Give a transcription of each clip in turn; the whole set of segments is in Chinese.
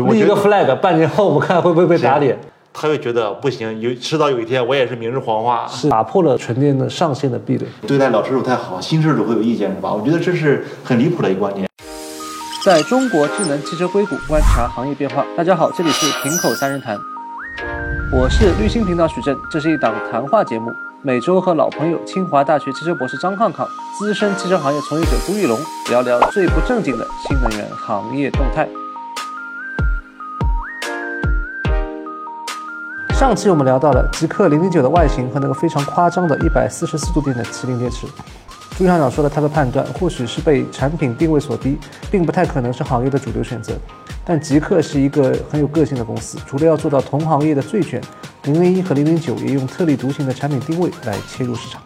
立一个 flag，半年后我们看会不会被打脸。他会觉得不行，有迟早有一天我也是明日黄花，是打破了纯电的上限的壁垒。对待老车主太好，新车主会有意见是吧？我觉得这是很离谱的一个观点。在中国智能汽车硅谷观察行业变化。大家好，这里是平口三人谈，我是绿星频道许正，这是一档谈话节目，每周和老朋友清华大学汽车博士张抗抗、资深汽车行业从业者朱玉龙聊聊最不正经的新能源行业动态。上期我们聊到了极氪零零九的外形和那个非常夸张的一百四十四度电的麒麟电池。朱校长说了他的判断，或许是被产品定位所逼，并不太可能是行业的主流选择。但极氪是一个很有个性的公司，除了要做到同行业的最卷，零零一和零零九也用特立独行的产品定位来切入市场。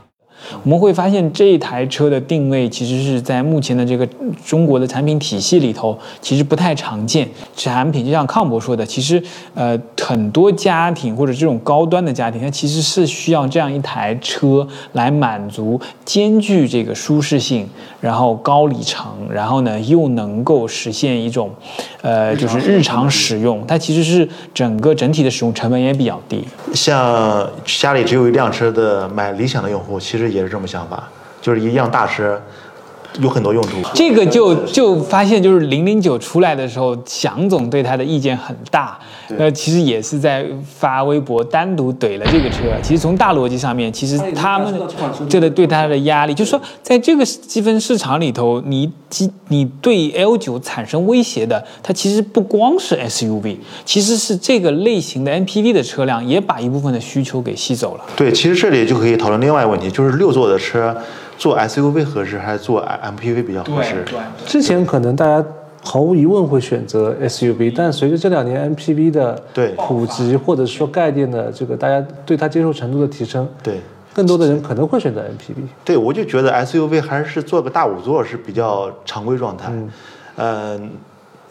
我们会发现这一台车的定位其实是在目前的这个中国的产品体系里头，其实不太常见。产品就像康博说的，其实呃很多家庭或者这种高端的家庭，它其实是需要这样一台车来满足兼具这个舒适性，然后高里程，然后呢又能够实现一种呃就是日常使用，它其实是整个整体的使用成本也比较低。像家里只有一辆车的买理想的用户，其实也。是这么想法，就是一样大师，有很多用途。这个就就发现，就是零零九出来的时候，祥总对他的意见很大。呃，其实也是在发微博单独怼了这个车。其实从大逻辑上面，其实他们这个对他的压力，就是说，在这个积分市场里头，你积你对 L 九产生威胁的，它其实不光是 SUV，其实是这个类型的 MPV 的车辆也把一部分的需求给吸走了。对，其实这里就可以讨论另外一个问题，就是六座的车做 SUV 合适还是做 MPV 比较合适？对，之前可能大家。毫无疑问会选择 SUV，但随着这两年 MPV 的普及，或者说概念的这个大家对它接受程度的提升，对，更多的人可能会选择 MPV。对，我就觉得 SUV 还是做个大五座是比较常规状态。嗯，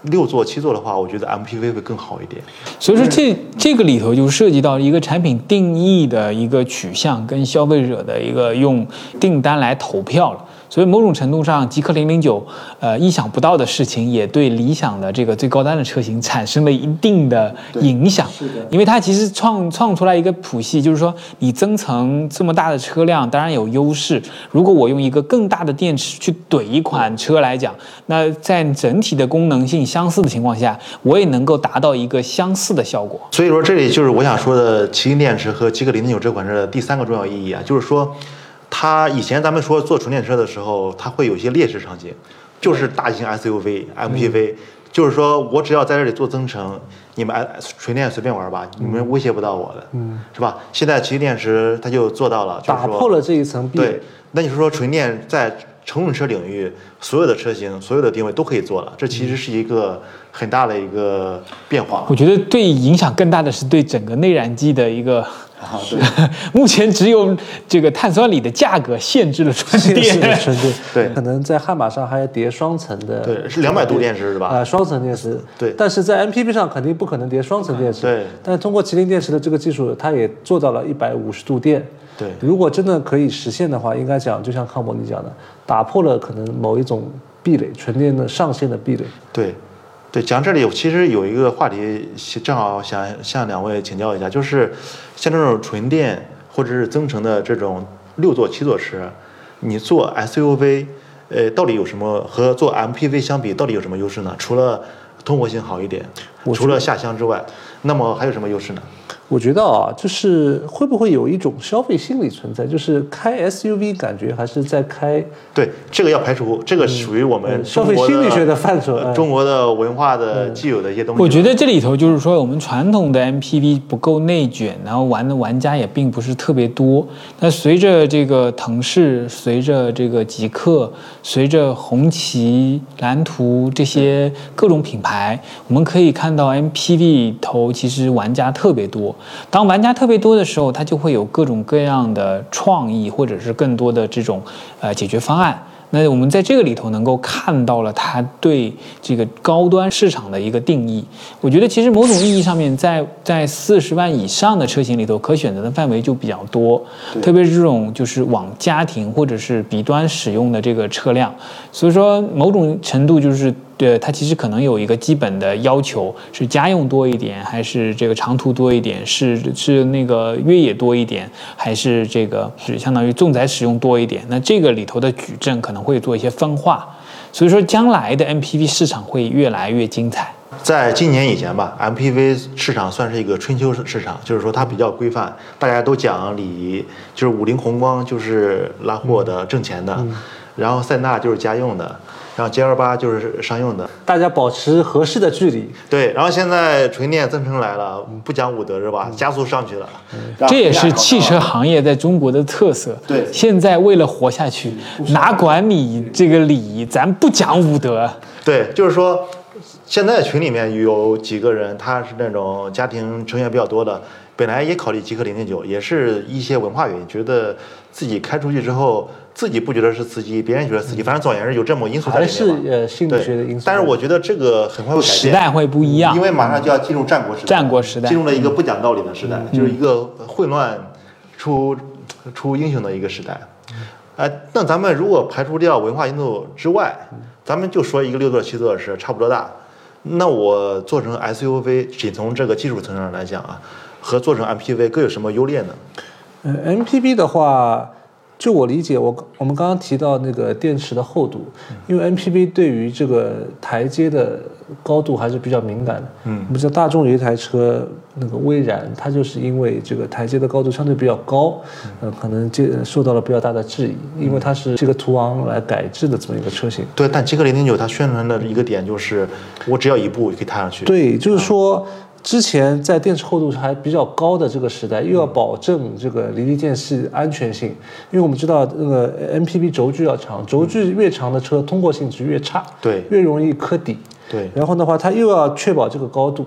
六座七座的话，我觉得 MPV 会更好一点。所以说这这个里头就涉及到一个产品定义的一个取向，跟消费者的一个用订单来投票了。所以某种程度上，极氪零零九，呃，意想不到的事情也对理想的这个最高端的车型产生了一定的影响。是的，因为它其实创创出来一个谱系，就是说你增程这么大的车辆，当然有优势。如果我用一个更大的电池去怼一款车来讲，那在整体的功能性相似的情况下，我也能够达到一个相似的效果。所以说，这里就是我想说的麒麟电池和极氪零零九这款车的第三个重要意义啊，就是说。它以前咱们说做纯电车的时候，它会有一些劣势场景，就是大型 SUV、MPV，就是说我只要在这里做增程，你们纯电随便玩吧，你们威胁不到我的，嗯，是吧？现在奇骏电池它就做到了，打破了这一层壁。对，那你说纯电在乘用车领域，所有的车型、所有的定位都可以做了，这其实是一个很大的一个变化。我觉得对影响更大的是对整个内燃机的一个。啊，对，目前只有这个碳酸锂的价格限制了 纯电，纯电，对，可能在悍马上还要叠双层的，对，是两百度电池是吧？啊，双层电池，对，但是在 MPV 上肯定不可能叠双层电池，对，但是通过麒麟电池的这个技术，它也做到了一百五十度电，对，如果真的可以实现的话，应该讲就像康博你讲的，打破了可能某一种壁垒，纯电的上限的壁垒，对。对，讲这里其实有一个话题，正好想向两位请教一下，就是像这种纯电或者是增程的这种六座、七座车，你做 SUV，呃，到底有什么和做 MPV 相比，到底有什么优势呢？除了通过性好一点，除了下乡之外，那么还有什么优势呢？我觉得啊，就是会不会有一种消费心理存在，就是开 SUV 感觉还是在开？对，这个要排除，这个属于我们消费心理学的范畴，中国的文化的既有的一些东西。我觉得这里头就是说，我们传统的 MPV 不够内卷，然后玩的玩家也并不是特别多。那随着这个腾势，随着这个极客，随着红旗、蓝图这些各种品牌，我们可以看到 MPV 头其实玩家特别多。当玩家特别多的时候，他就会有各种各样的创意，或者是更多的这种呃解决方案。那我们在这个里头能够看到了他对这个高端市场的一个定义。我觉得其实某种意义上面，在在四十万以上的车型里头，可选择的范围就比较多，特别是这种就是往家庭或者是 B 端使用的这个车辆。所以说，某种程度就是呃，它其实可能有一个基本的要求，是家用多一点，还是这个长途多一点，是是那个越野多一点，还是这个是相当于重载使用多一点？那这个里头的矩阵可能会做一些分化，所以说将来的 MPV 市场会越来越精彩。在今年以前吧，MPV 市场算是一个春秋市场，就是说它比较规范，大家都讲礼仪，就是五菱宏光就是拉货的挣钱的，然后塞纳就是家用的，然后 G L 八就是商用的，大家保持合适的距离。对，然后现在纯电增程来了，不讲武德是吧？加速上去了，这也是汽车行业在中国的特色。对现在为了活下去，哪管你这个礼仪，咱不讲武德。对，就是说，现在群里面有几个人，他是那种家庭成员比较多的，本来也考虑极客零零九，也是一些文化原因，觉得自己开出去之后，自己不觉得是司机，别人觉得司机，反正总而言之有这么因素在还里面嘛。是呃心理学的因素。但是我觉得这个很快会改变，时代会不一样因为马上就要进入战国时代，战国时代进入了一个不讲道理的时代，就是一个混乱出出英雄的一个时代。哎，那咱们如果排除掉文化因素之外，咱们就说一个六座七座是差不多大。那我做成 SUV，仅从这个技术层上来讲啊，和做成 MPV 各有什么优劣呢？嗯，MPV 的话，就我理解，我我们刚刚提到那个电池的厚度，因为 MPV 对于这个台阶的高度还是比较敏感的。嗯我们知道大众有一台车，那个威然，它就是因为这个台阶的高度相对比较高，呃，可能接受到了比较大的质疑，因为它是这个途昂来改制的这么一个车型。对，但极客零零九它宣传的一个点就是，我只要一步就可以踏上去。对，就是说，之前在电池厚度还比较高的这个时代，又要保证这个离地间隙安全性，因为我们知道那个 MPV 轴距要长，轴距越长的车通过性就越差，对越容易磕底。对然后的话，它又要确保这个高度，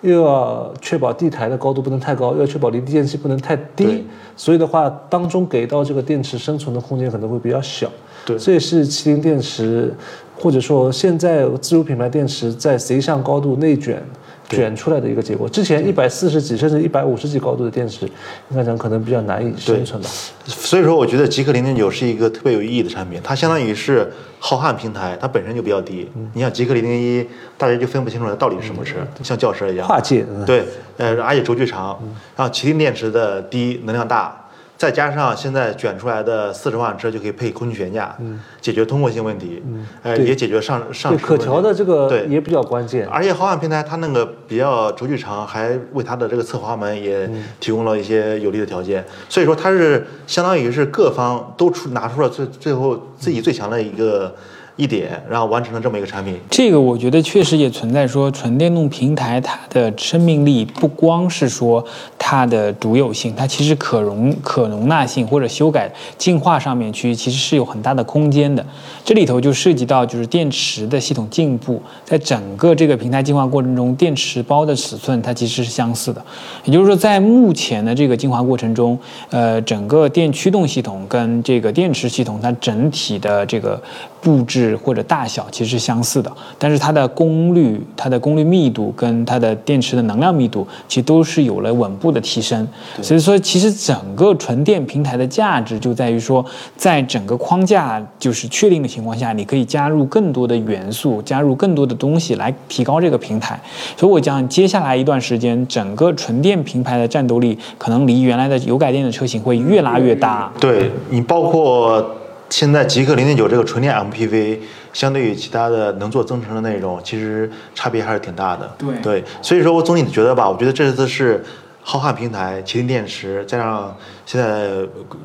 又要确保地台的高度不能太高，又要确保离地间隙不能太低，所以的话，当中给到这个电池生存的空间可能会比较小。对这也是麒麟电池，或者说现在自主品牌电池在 C 项高度内卷卷出来的一个结果。之前一百四十几甚至一百五十几高度的电池，应该讲可能比较难以生存吧。所以说，我觉得极客零零九是一个特别有意义的产品，它相当于是浩瀚平台，它本身就比较低。你像极客零零一，大家就分不清楚它到底是什么车，像轿车一样。跨界，嗯对，呃，而且轴距长，然后麒麟电池的低，能量大，再加上现在卷出来的四十万车就可以配空气悬架，解决通过性问题，呃，对。也解决上上对可调的这个对。也比较关键。而且豪华平台它那个比较轴距长，还为它的这个侧滑门也提供了一些有利的条件，所以说它是相当于是各方都出拿出了最最后自己最强的一个一点，然后完成了这么一个产品。这个我觉得确实也存在说，纯电动平台它的生命力不光是说它的独有性，它其实可容可容纳性或者修改进化上面去，其实是有很大的空间的。这里头就涉及到就是电池的系统进步，在整个这个平台进化过程中，电池包的尺寸它其实是相似的。也就是说，在目前的这个进化过程中，呃，整个电驱动系统跟这个电池系统它整体的这个布置或者大小其实是相似的，但是它的功率、它的功率密度跟它的电池的能量密度，其实都是有了稳步的提升。所以说，其实整个纯电平台的价值就在于说，在整个框架就是确定的情况下，你可以加入更多的元素，加入更多的东西来提高这个平台。所以我讲，接下来一段时间，整个纯电平台的战斗力可能离原来的油改电的车型会越拉越大。对你包括现在极客零零九这个纯电 MPV，相对于其他的能做增程的内容，其实差别还是挺大的。对对，所以说我总体觉得吧，我觉得这次是浩瀚平台、麒麟电池，加上现在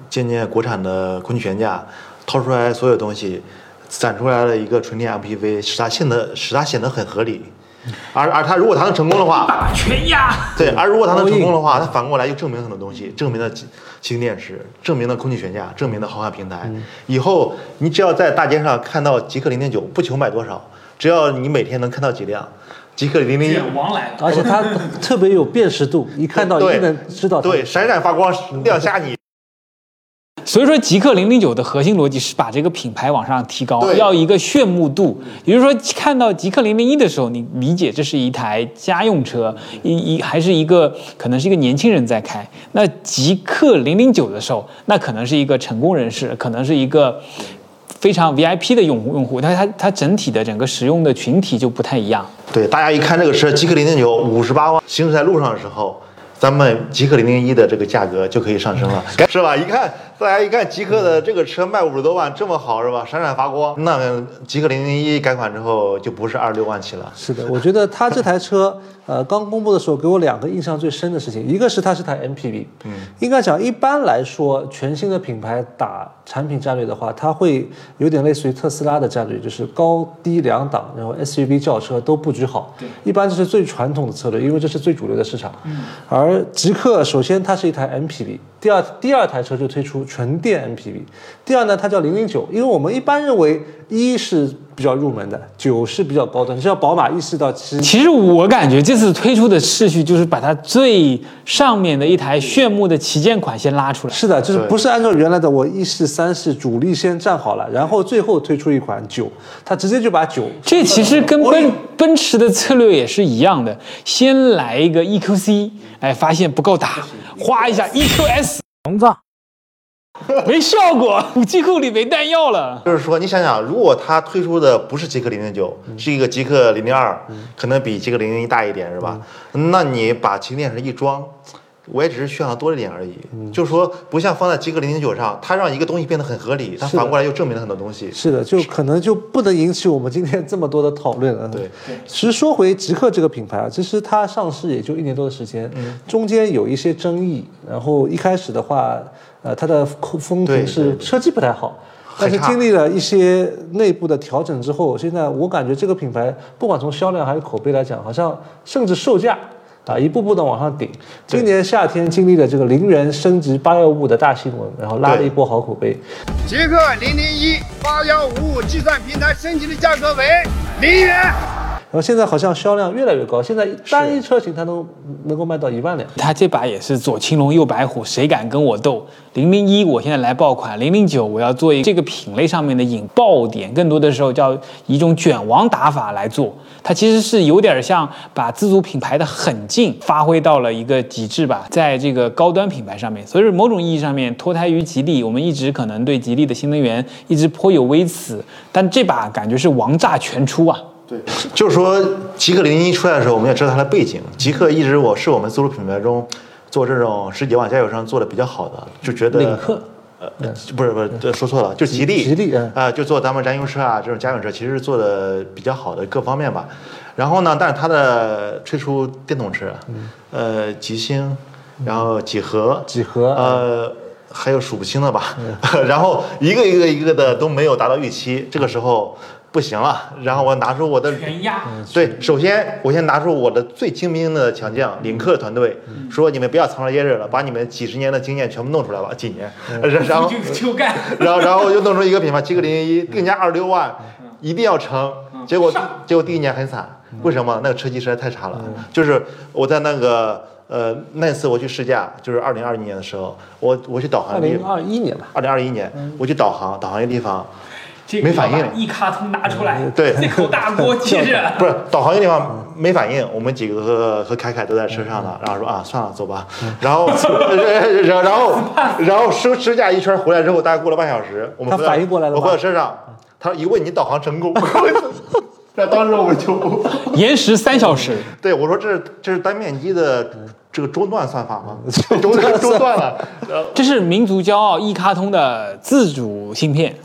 渐渐国产的空气悬架，掏出来所有东西，攒出来了一个纯电 MPV，使它显得使它显得很合理。而而他如果他能成功的话，全压。对，而如果他能成功的话，他反过来又证明很多东西，证明了麒麒麟电池，证明了空气悬架，证明了豪华平台。以后你只要在大街上看到极客零零九，不求买多少，只要你每天能看到几辆极客零零一，王来了。而且它 特别有辨识度，一看到一对定能知道对，闪闪发光，亮瞎你。所以说，极客零零九的核心逻辑是把这个品牌往上提高，要一个炫目度。也就是说，看到极客零零一的时候，你理解这是一台家用车，一一还是一个可能是一个年轻人在开。那极客零零九的时候，那可能是一个成功人士，可能是一个非常 VIP 的用户用户，它它它整体的整个使用的群体就不太一样。对，大家一看这个车，极氪零零九五十八万行驶在路上的时候，咱们极氪零零一的这个价格就可以上升了，是吧？一看大家一看极氪的这个车卖五十多万，这么好是吧？闪闪发光，那极氪零零一改款之后就不是二十六万起了。是的，我觉得它这台车，呃，刚公布的时候给我两个印象最深的事情，一个是它是台 MPV，嗯，应该讲一般来说，全新的品牌打产品战略的话，它会有点类似于特斯拉的战略，就是高低两档，然后 SUV 轿车都布局好，对，一般这是最传统的策略，因为这是最主流的市场，嗯，而极氪首先它是一台 MPV，第二第二台车就推出纯电 MPV，第二呢它叫零零九，因为我们一般认为一是比较入门的，九是比较高端，像宝马一系到七，其实我感觉这次推出的次序就是把它最上面的一台炫目的旗舰款先拉出来。是的，就是不是按照原来的我一系、三系主力先站好了，然后最后推出一款九，它直接就把九。这其实跟奔奔驰的策略也是一样的，先来一个 EQC，哎，发现不够打，哗一下 EQS 膨胀，没效果，武器库里没弹药了。就是说，你想想，如果它推出的不是极氪零零九，是一个极氪零零二，可能比极氪零零一大一点，是吧？那你把旗舰电池一装，我也只是续航多了点而已。就是说，不像放在极氪零零九上，它让一个东西变得很合理，它反过来又证明了很多东西。是的，就可能就不能引起我们今天这么多的讨论了。对，其实说回极氪这个品牌啊，其实它上市也就一年多的时间，中间有一些争议。然后一开始的话，呃，它的风对评是对车机不太好。但是经历了一些内部的调整之后，现在我感觉这个品牌不管从销量还是口碑来讲，好像甚至售价啊一步步的往上顶。今年夏天经历了这个零元升级八幺五的大新闻，然后拉了一波好口碑。极氪零零一八幺五五计算平台升级的价格为零元。然后现在好像销量越来越高，现在单一车型它都能够卖到一万辆。它这把也是左青龙右白虎，谁敢跟我斗？零零一我现在来爆款，零零九我要做一这个品类上面的引爆点，更多的时候叫一种卷王打法来做。它其实是有点像把自主品牌的狠劲发挥到了一个极致吧，在这个高端品牌上面。所以某种意义上面脱胎于吉利，我们一直可能对吉利的新能源一直颇有微词，但这把感觉是王炸全出啊！对，就是说极氪零零一出来的时候，我们也知道它的背景。极氪一直我是我们自主品牌中做这种十几万加油商做的比较好的，就觉得领克。呃，不是不是，这说错了，就吉利，吉利嗯。啊、就做咱们燃油车啊这种家用车，其实是做的比较好的各方面吧。然后呢，但是它的推出电动车，呃，极星，然后几何，几何呃，还有数不清的吧，然后一个一个一个的都没有达到预期，这个时候不行了，然后我拿出我的全压。对，首先我先拿出我的最精兵的强将领克团队，说你们不要藏着掖着了，把你们几十年的经验全部弄出来吧，几年，然然后 就就干。然后然后又弄出一个品牌，极氪零零一定价二十六万，一定要成。结果结果第一年很惨，为什么？那个车机实在太差了。就是我在那个呃那次我去试驾，就是二零二一年的时候，我我去导航二零的地方，二一年吧，二零二一年我去导航，导航一个地方，这没反应。一卡通拿出来，对。这口大锅接着。不是导航一个地方没反应，我们几个和和凯凯都在车上呢，然后说啊算了走吧，然后 然后然后 然后试试驾一圈回来之后，大概过了半小时，我们他反应过来了我回到车上，他一问你导航成功，那当时我们就延时三小时，对我说这是这是单面机的这个中断算法吗？中断中断了，这是民族骄傲一卡通的自主芯片。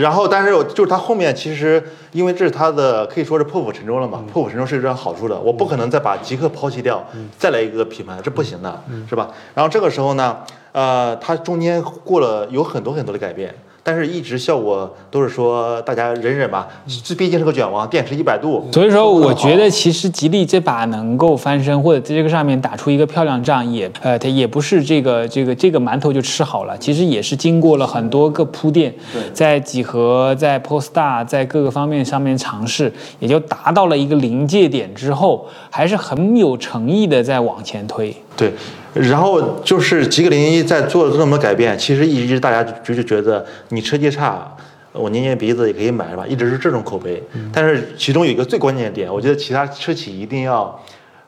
然后，但是就是他后面其实，因为这是他的可以说是破釜沉舟了嘛，破釜沉舟是有点好处的。我不可能再把极客抛弃掉，再来一个品牌，这不行的，是吧？然后这个时候呢，呃，他中间过了有很多很多的改变。但是，一直效果都是说大家忍忍吧，这毕竟是个卷王，电池一百度。所以说，我觉得其实吉利这把能够翻身，或者在这个上面打出一个漂亮仗，也呃，它也不是这个这个这个馒头就吃好了，其实也是经过了很多个铺垫，在几何、在 Polestar、在各个方面上面尝试，也就达到了一个临界点之后，还是很有诚意的在往前推。对，然后就是极氪零一在做了这么多改变，其实一直大家就就觉得你车技差，我捏捏鼻子也可以买是吧？一直是这种口碑。但是其中有一个最关键的点，我觉得其他车企一定要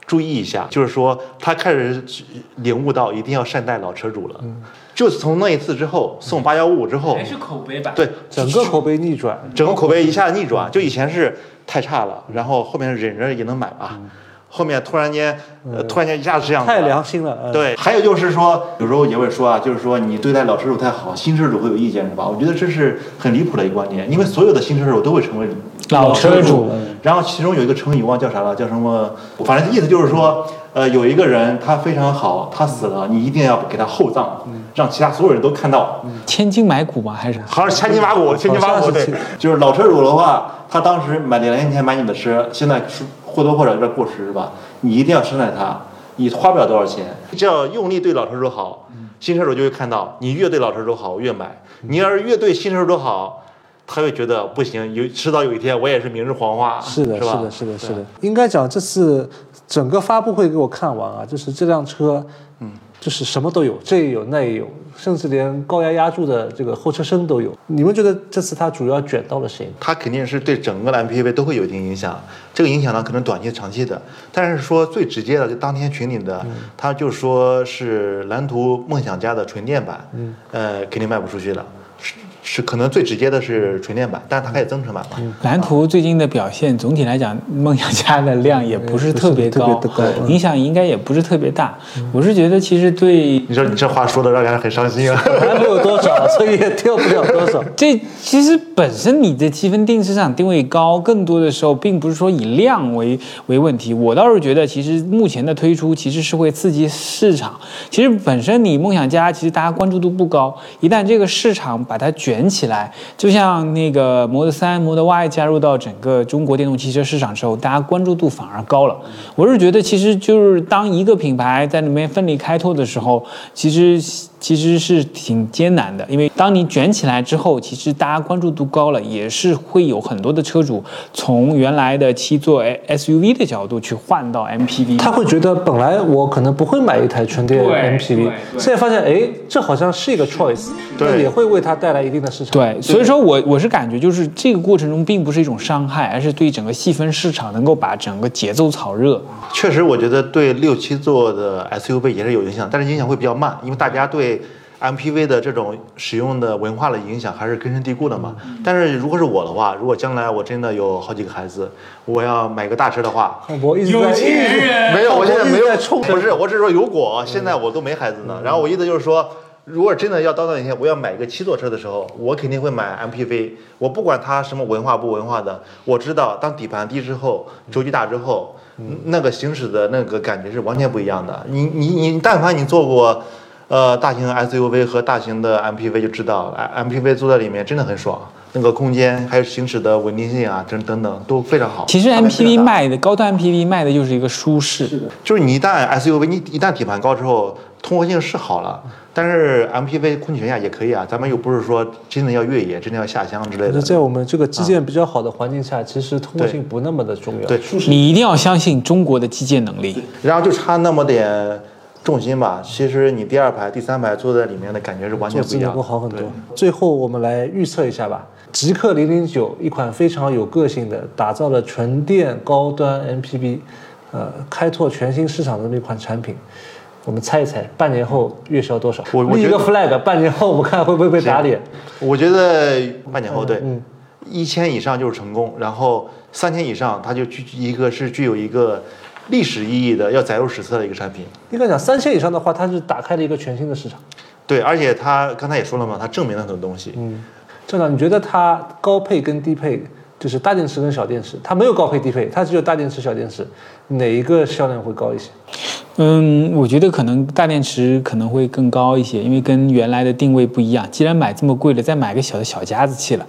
注意一下，就是说他开始领悟到一定要善待老车主了。就是从那一次之后送八幺五之后，口碑吧？对整个口碑逆转，整个口碑一下逆转，就以前是太差了，然后后面忍着也能买吧，后面突然间，呃，突然间一下子这样子，太良心了。嗯，对，还有就是说，有时候也会说啊，就是说你对待老车主太好，新车主会有意见是吧？我觉得这是很离谱的一个观点，因为所有的新车主都会成为老车主主。然后其中有一个成语忘叫啥了，叫什么？反正意思就是说，呃，有一个人他非常好，他死了，你一定要给他厚葬，让其他所有人都看到。千金买股吗？还是好像是千金买骨，千金买骨对就是老车主的话，他当时买两年前买你的车，现在是或多或少有点过时是吧？你一定要生产它，你花不了多少钱，只要用力对老车主好，新车主就会看到，你越对老车主好，我越买；你要是越对新车主好，他会觉得不行，有迟早有一天我也是明日黄花，是的，是吧？的，是的，是的。应该讲这次整个发布会给我看完啊，就是这辆车，嗯，就是什么都有，这也有那也有，甚至连高压压铸的这个后车身都有。你们觉得这次它主要卷到了谁？它肯定是对整个的 MPV 都会有一定影响。这个影响呢，可能短期、长期的，但是说最直接的，就当天群里的，他就说是蓝图梦想家的纯电版，嗯，呃，肯定卖不出去了。是是，可能最直接的是纯电版，但是它还有增程版嘛。蓝图最近的表现，总体来讲，梦想家的量也不是特别高影响应该也不是特别大。我是觉得其实对你说你这话说的让人很伤心啊。还没有多少，所以也掉不了多少。这其实本身你的积分定市场定位高，更多的时候并不是说以量为为问题。我倒是觉得，其实目前的推出其实是会刺激市场。其实本身你梦想家其实大家关注度不高，一旦这个市场把它卷起来，就像那个 Model 3、Model Y 加入到整个中国电动汽车市场之后，大家关注度反而高了。我是觉得，其实就是当一个品牌在里面奋力开拓的时候，其实其实是挺艰难的，因为当你卷起来之后，其实大家关注度高了，也是会有很多的车主从原来的七座 SUV 的角度去换到 MPV。他会觉得本来我可能不会买一台纯电对 MPV，现在发现哎，这好像是一个 choice，对也会为它带来一定的市场。对，所以说我我是感觉就是这个过程中并不是一种伤害，而是对整个细分市场能够把整个节奏炒热。确实，我觉得对六七座的 SUV 也是有影响，但是影响会比较慢，因为大家对 MPV 的这种使用的文化的影响还是根深蒂固的嘛。但是如果是我的话，如果将来我真的有好几个孩子，我要买个大车的话，我一直在没有，我现在没有冲，不是，我只是说如果现在我都没孩子呢，然后我意思就是说。如果真的要到那一天，我要买一个七座车的时候，我肯定会买 MPV。我不管它什么文化不文化的，我知道当底盘低之后，轴距大之后，那个行驶的那个感觉是完全不一样的。你你你，但凡你坐过，呃，大型 SUV 和大型的 MPV 就知道，MPV 坐在里面真的很爽，那个空间还有行驶的稳定性啊，等等等都非常好。其实 MPV 卖的高端 MPV 卖的就是一个舒适。就是你一旦 SUV 你一旦底盘高之后，通过性是好了，但是 MPV 空气悬架也可以啊，咱们又不是说真的要越野，真的要下乡之类的。那在我们这个基建比较好的环境下，其实通过性不那么的重要。对，你一定要相信中国的基建能力。然后就差那么点重心吧，其实你第二排、第三排坐在里面的感觉是完全不一样的。坐姿能够好很多。最后我们来预测一下吧。极氪零零九一款非常有个性的，打造了纯电高端 MPV，呃，开拓全新市场的这么一款产品。我们猜一猜，半年后月销多少？立一个 flag，半年后我们看会不会被打脸？我觉得半年后对嗯，一千以上就是成功，然后三千以上它就具一个是具有一个历史意义的要载入史册的一个产品。应该讲三千以上的话，它是打开了一个全新的市场。对，而且它刚才也说了嘛，它证明了很多东西。嗯，郑长，你觉得它高配跟低配，就是大电池跟小电池，它没有高配低配，它只有大电池小电池，哪一个销量会高一些？嗯，我觉得可能大电池可能会更高一些，因为跟原来的定位不一样。既然买这么贵了，再买个小的小家子气了，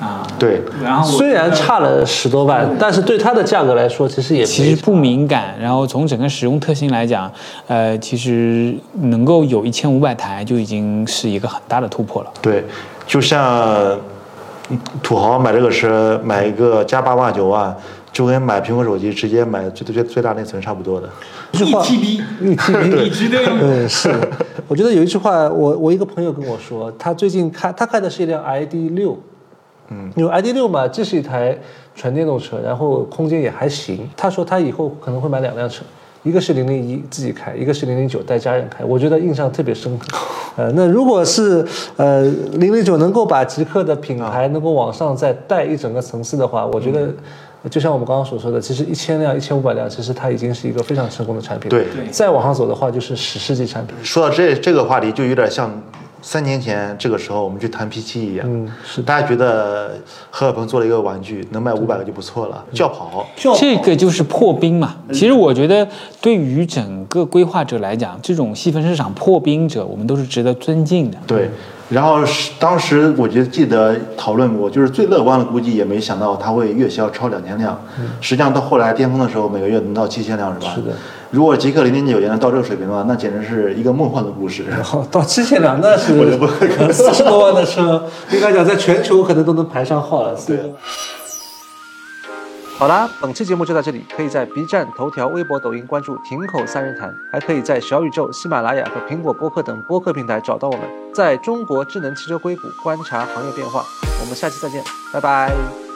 啊，对，然后虽然差了十多万，但是对它的价格来说，其实也其实不敏感，然后从整个使用特性来讲，呃，其实能够有一千五百台就已经是一个很大的突破了。对，就像土豪买这个车，买一个加八万九万，就跟买苹果手机直接买最最最大内存差不多的。一，TB 一 TB。对，是的。我觉得有一句话，我我一个朋友跟我说，他最近开他开的是一辆 ID 六，嗯，因为 ID 六嘛，这是一台纯电动车，然后空间也还行。他说他以后可能会买两辆车，一个是零零一自己开，一个是零零九带家人开，我觉得印象特别深刻。呃，那如果是呃零零九能够把极客的品牌能够往上再带一整个层次的话，我觉得。就像我们刚刚所说的，其实一千辆、一千五百辆，其实它已经是一个非常成功的产品。对，再往上走的话，就是史诗级产品。说到这这个话题，就有点像三年前这个时候我们去谈 P7 一样。嗯，是大家觉得何小鹏做了一个玩具，能卖五百个就不错了，轿跑。这个就是破冰嘛。其实我觉得，对于整个规划者来讲，这种细分市场破冰者，我们都是值得尊敬的。对。然后是当时我觉得记得讨论过，就是最乐观的估计也没想到它会月销超两千辆。实际上到后来巅峰的时候，每个月能到七千辆，是吧？是的。如果极氪零零九也能到这个水平的话，那简直是一个梦幻的故事。然后到七千辆那是 四十多万的车，应该讲在全球可能都能排上号了。对。好啦，本期节目就到这里。可以在 B 站、头条、微博、抖音关注“停口三人谈”，还可以在小宇宙、喜马拉雅和苹果播客等播客平台找到我们。在中国智能汽车硅谷观察行业变化，我们下期再见，拜拜。